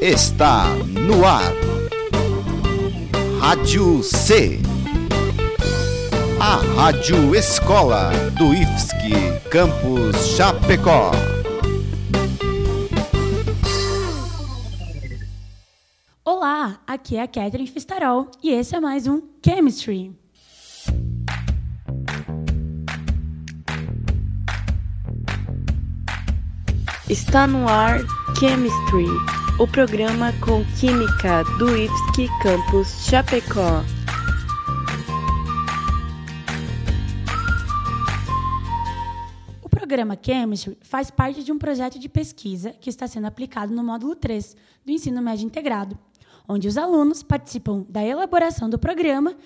está no ar. Rádio C. A Rádio Escola do IFSC Campus Chapecó. Olá, aqui é a Catherine Fistarol e esse é mais um Chemistry. Está no ar Chemistry, o programa com química do IFSC Campus Chapecó. O programa Chemistry faz parte de um projeto de pesquisa que está sendo aplicado no módulo 3 do ensino médio integrado, onde os alunos participam da elaboração do programa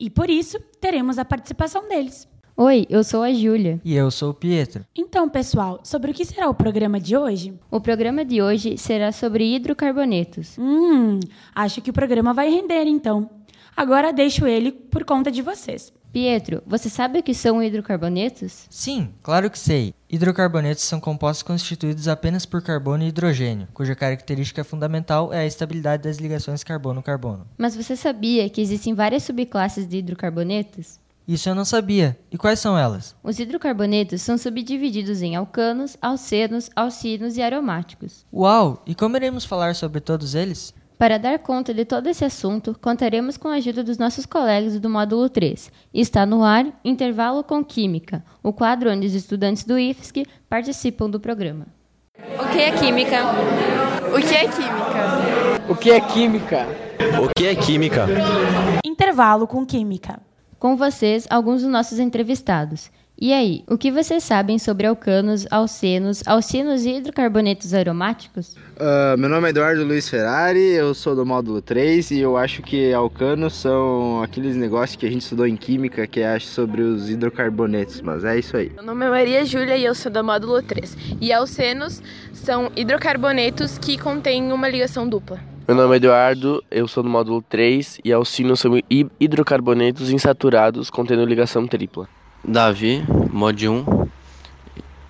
e, por isso, teremos a participação deles. Oi, eu sou a Júlia. E eu sou o Pietro. Então, pessoal, sobre o que será o programa de hoje? O programa de hoje será sobre hidrocarbonetos. Hum, acho que o programa vai render então. Agora deixo ele por conta de vocês. Pietro, você sabe o que são hidrocarbonetos? Sim, claro que sei. Hidrocarbonetos são compostos constituídos apenas por carbono e hidrogênio, cuja característica fundamental é a estabilidade das ligações carbono-carbono. Mas você sabia que existem várias subclasses de hidrocarbonetos? Isso eu não sabia. E quais são elas? Os hidrocarbonetos são subdivididos em alcanos, alcenos, alcinos e aromáticos. Uau! E como iremos falar sobre todos eles? Para dar conta de todo esse assunto, contaremos com a ajuda dos nossos colegas do módulo 3. Está no ar Intervalo com Química, o quadro onde os estudantes do IFSC participam do programa. O que é química? O que é química? O que é química? O que é química? Intervalo com Química. Com vocês, alguns dos nossos entrevistados. E aí, o que vocês sabem sobre alcanos, alcenos, alcinos e hidrocarbonetos aromáticos? Uh, meu nome é Eduardo Luiz Ferrari, eu sou do módulo 3 e eu acho que alcanos são aqueles negócios que a gente estudou em química que é sobre os hidrocarbonetos, mas é isso aí. Meu nome é Maria Júlia e eu sou do módulo 3. E alcenos são hidrocarbonetos que contêm uma ligação dupla. Meu nome é Eduardo, eu sou do módulo 3 e alcinos são hidrocarbonetos insaturados contendo ligação tripla. Davi, mod 1.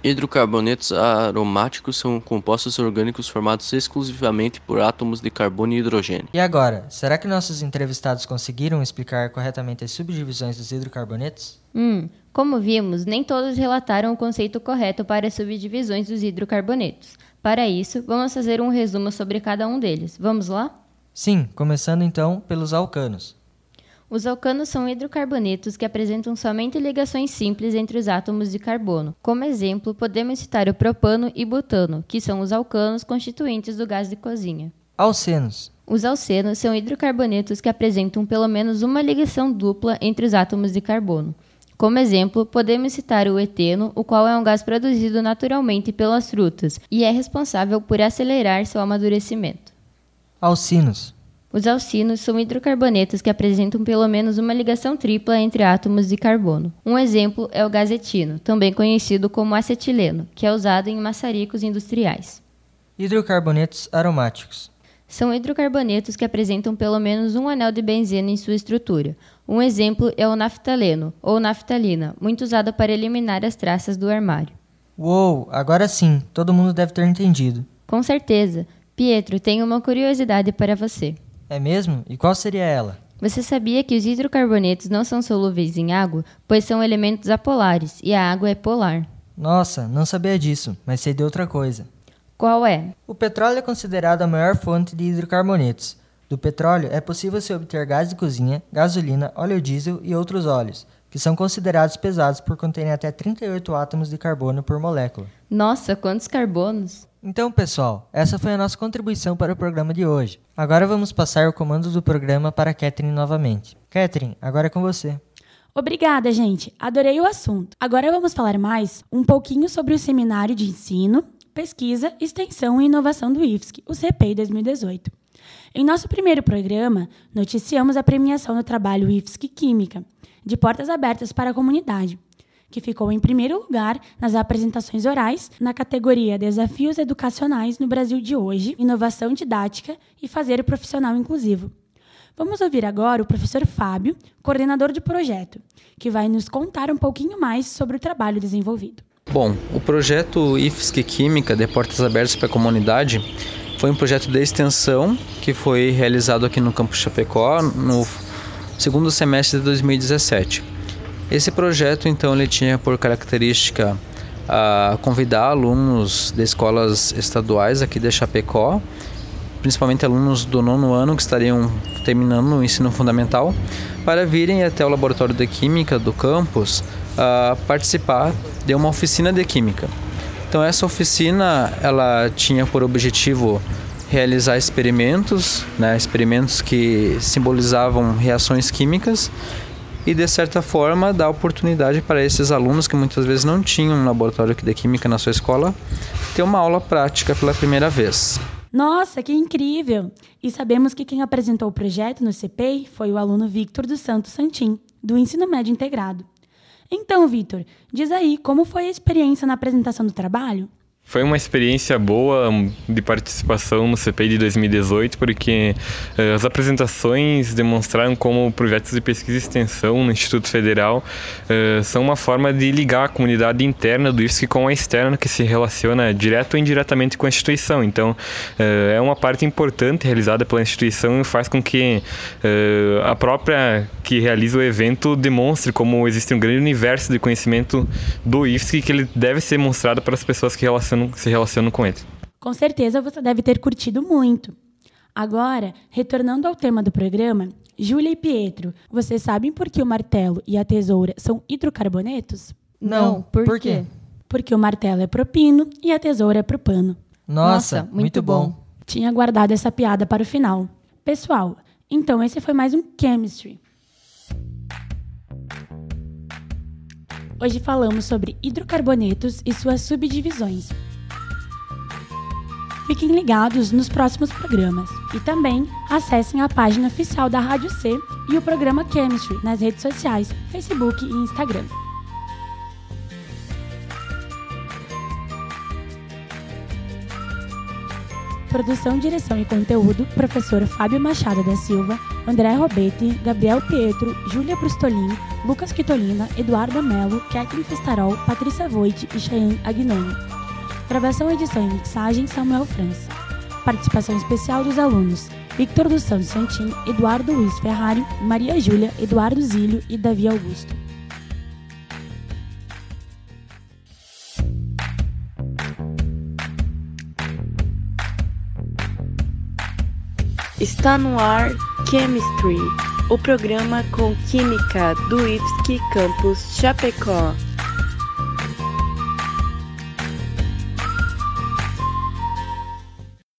Hidrocarbonetos aromáticos são compostos orgânicos formados exclusivamente por átomos de carbono e hidrogênio. E agora, será que nossos entrevistados conseguiram explicar corretamente as subdivisões dos hidrocarbonetos? Hum, como vimos, nem todos relataram o conceito correto para as subdivisões dos hidrocarbonetos. Para isso, vamos fazer um resumo sobre cada um deles. Vamos lá? Sim, começando então pelos alcanos. Os alcanos são hidrocarbonetos que apresentam somente ligações simples entre os átomos de carbono. Como exemplo, podemos citar o propano e butano, que são os alcanos constituintes do gás de cozinha. Alcenos. Os alcenos são hidrocarbonetos que apresentam pelo menos uma ligação dupla entre os átomos de carbono. Como exemplo, podemos citar o eteno, o qual é um gás produzido naturalmente pelas frutas e é responsável por acelerar seu amadurecimento. Alcinos. Os alcinos são hidrocarbonetos que apresentam pelo menos uma ligação tripla entre átomos de carbono. Um exemplo é o gás etino, também conhecido como acetileno, que é usado em maçaricos industriais. Hidrocarbonetos aromáticos. São hidrocarbonetos que apresentam pelo menos um anel de benzeno em sua estrutura. Um exemplo é o naftaleno, ou naftalina, muito usado para eliminar as traças do armário. Uou, agora sim, todo mundo deve ter entendido. Com certeza. Pietro, tenho uma curiosidade para você. É mesmo? E qual seria ela? Você sabia que os hidrocarbonetos não são solúveis em água, pois são elementos apolares e a água é polar? Nossa, não sabia disso, mas sei de outra coisa. Qual é? O petróleo é considerado a maior fonte de hidrocarbonetos. Do petróleo é possível se obter gás de cozinha, gasolina, óleo diesel e outros óleos, que são considerados pesados por conterem até 38 átomos de carbono por molécula. Nossa, quantos carbonos! Então, pessoal, essa foi a nossa contribuição para o programa de hoje. Agora vamos passar o comando do programa para a Catherine novamente. Catherine, agora é com você. Obrigada, gente. Adorei o assunto. Agora vamos falar mais um pouquinho sobre o Seminário de Ensino, Pesquisa, Extensão e Inovação do IFSC, o CPI 2018. Em nosso primeiro programa, noticiamos a premiação do trabalho IFSC Química, de portas abertas para a comunidade, que ficou em primeiro lugar nas apresentações orais na categoria Desafios Educacionais no Brasil de hoje, Inovação Didática e Fazer o Profissional Inclusivo. Vamos ouvir agora o professor Fábio, coordenador de projeto, que vai nos contar um pouquinho mais sobre o trabalho desenvolvido. Bom, o projeto IFSC Química de Portas Abertas para a Comunidade foi um projeto de extensão que foi realizado aqui no campus Chapecó no segundo semestre de 2017. Esse projeto, então, ele tinha por característica a convidar alunos de escolas estaduais aqui de Chapecó, principalmente alunos do nono ano que estariam terminando o ensino fundamental, para virem até o laboratório de química do campus a participar de uma oficina de química. Então essa oficina ela tinha por objetivo realizar experimentos, né, experimentos que simbolizavam reações químicas e de certa forma dar oportunidade para esses alunos que muitas vezes não tinham um laboratório de química na sua escola ter uma aula prática pela primeira vez. Nossa, que incrível! E sabemos que quem apresentou o projeto no CPI foi o aluno Victor dos Santos Santim, do Ensino Médio Integrado. Então, Victor, diz aí como foi a experiência na apresentação do trabalho? Foi uma experiência boa de participação no CPI de 2018, porque uh, as apresentações demonstraram como projetos de pesquisa e extensão no Instituto Federal uh, são uma forma de ligar a comunidade interna do IFSC com a externa, que se relaciona direto ou indiretamente com a instituição. Então, uh, é uma parte importante realizada pela instituição e faz com que a própria que realiza o evento demonstre como existe um grande universo de conhecimento do IFSC que ele deve ser mostrado para as pessoas que relacionam relacionam, se relacionam com ele. Com certeza você deve ter curtido muito. Agora, retornando ao tema do programa, Júlia e Pietro, vocês sabem por que o martelo e a tesoura são hidrocarbonetos? Não, por, por quê? Porque o martelo é pro pino e a tesoura é pro pano. Nossa, Nossa muito, muito bom. bom. Tinha guardado essa piada para o final. Pessoal, então esse foi mais um Chemistry. Hoje falamos sobre hidrocarbonetos e suas subdivisões. Fiquem ligados nos próximos programas e também acessem a página oficial da Rádio C e o programa Chemistry nas redes sociais, Facebook e Instagram. Produção, direção e conteúdo, professor Fábio Machado da Silva, André Robetti, Gabriel Pietro, Júlia Brustolin, Lucas Quitolina, Eduardo Melo, Kathleen Festarol, Patrícia Voit e Cheyenne Agnoni. Gravação, edição e mixagem, Samuel França. Participação especial dos alunos Victor dos Santos Santin, Eduardo Luiz Ferrari, Maria Júlia, Eduardo Zílio e Davi Augusto. Está no ar Chemistry, o programa com química do IFSC Campus Chapecó.